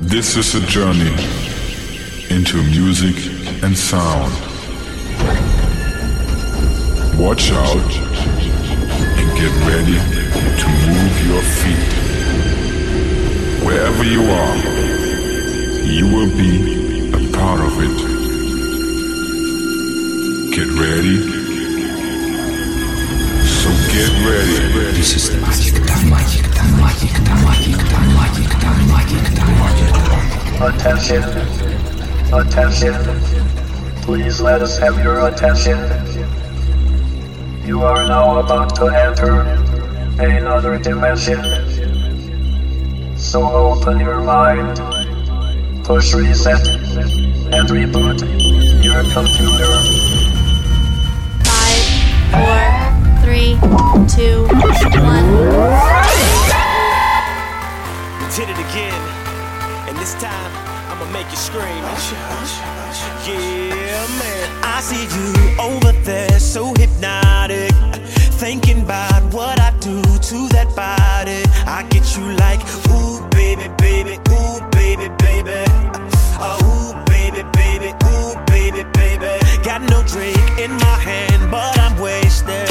This is a journey into music and sound. Watch out and get ready to move your feet. Wherever you are, you will be a part of it. Get ready. So get ready. This is the magic time, magic time, magic time, magic Attention. Attention. Please let us have your attention. You are now about to enter another dimension. So open your mind, push reset, and reboot your computer. Five, four, three, two, one. Did it again, and this time I'ma make you scream. Yeah, man. I see you over there, so hypnotic. Thinking about what I do to that body. I get you like, ooh, baby, baby, ooh, baby, baby. Uh, ooh, baby, baby, ooh, baby, baby. Got no drink in my hand, but I'm wasted.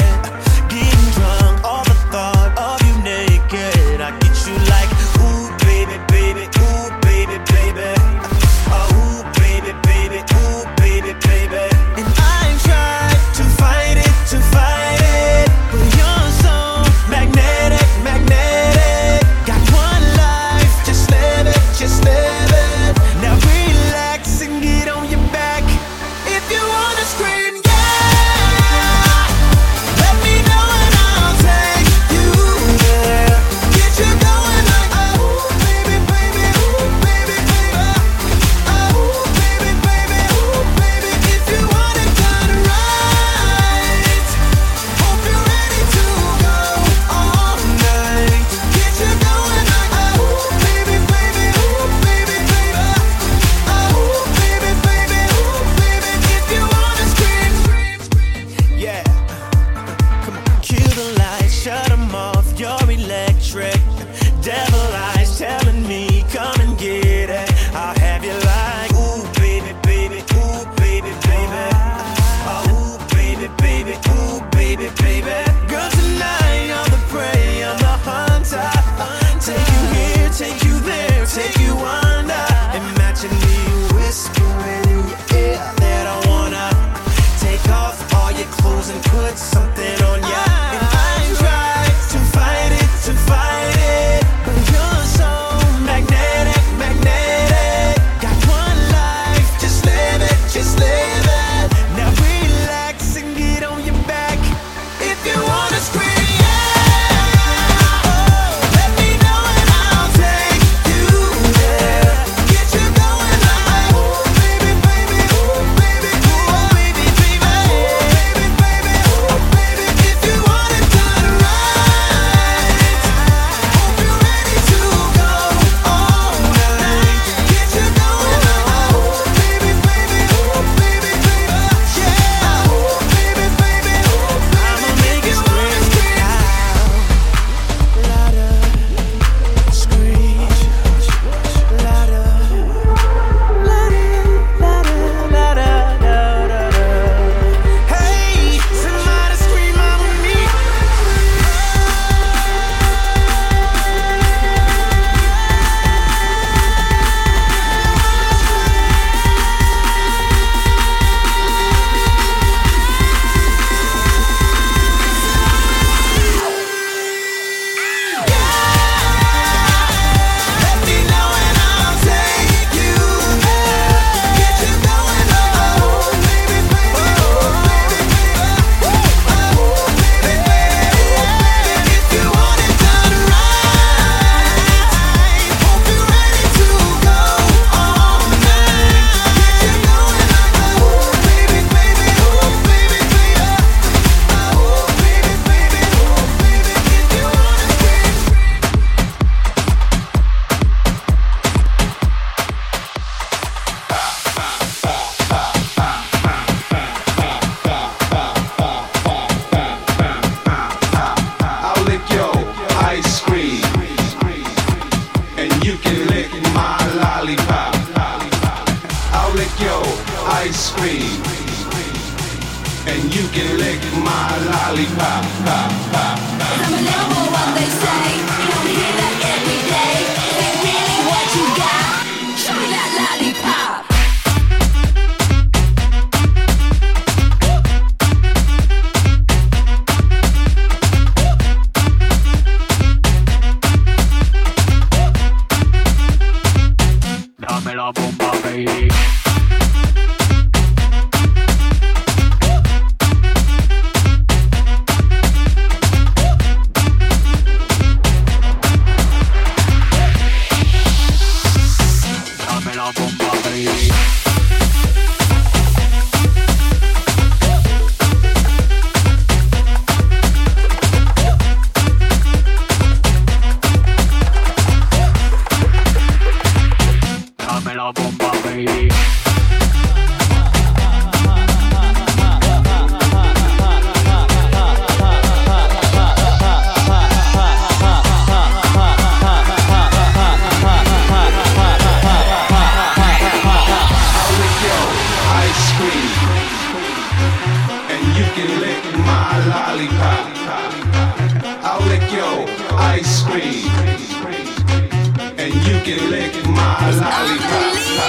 You can lick my lollipop. Unbelievable!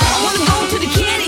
I wanna go to the candy.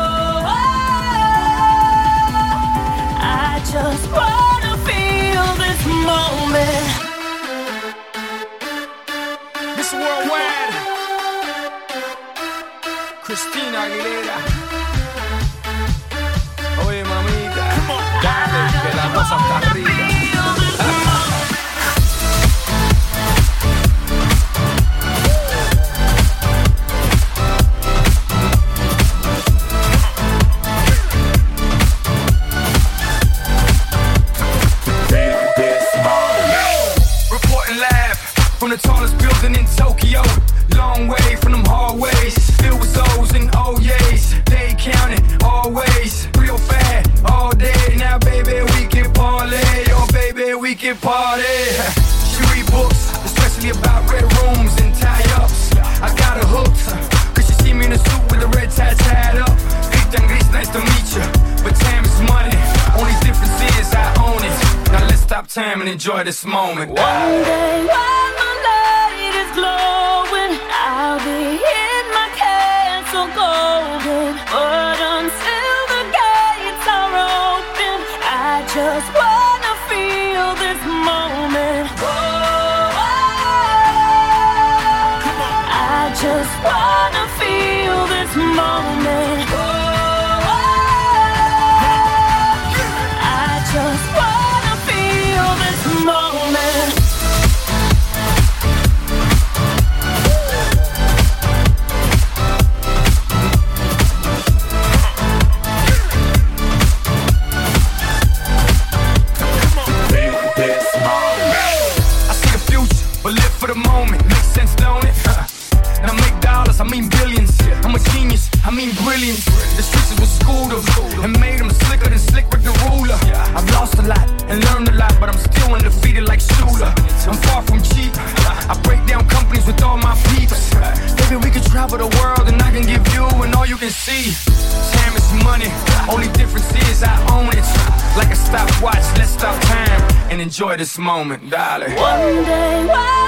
just wanna feel this moment. Miss Worldwide, Christina Aguilera. Oye, mamita, dale, que la cosa está rica. Party. She read books, especially about red rooms and tie ups. I got her hooked, cause she see me in a suit with a red tie tied up. Christian Grey, nice to meet you. But time is money, only difference is I own it. Now, let's stop time and enjoy this moment. One day while the light is glowing, I'll be in my castle golden. But until the gates are open, I just enjoy this moment, darling. One day while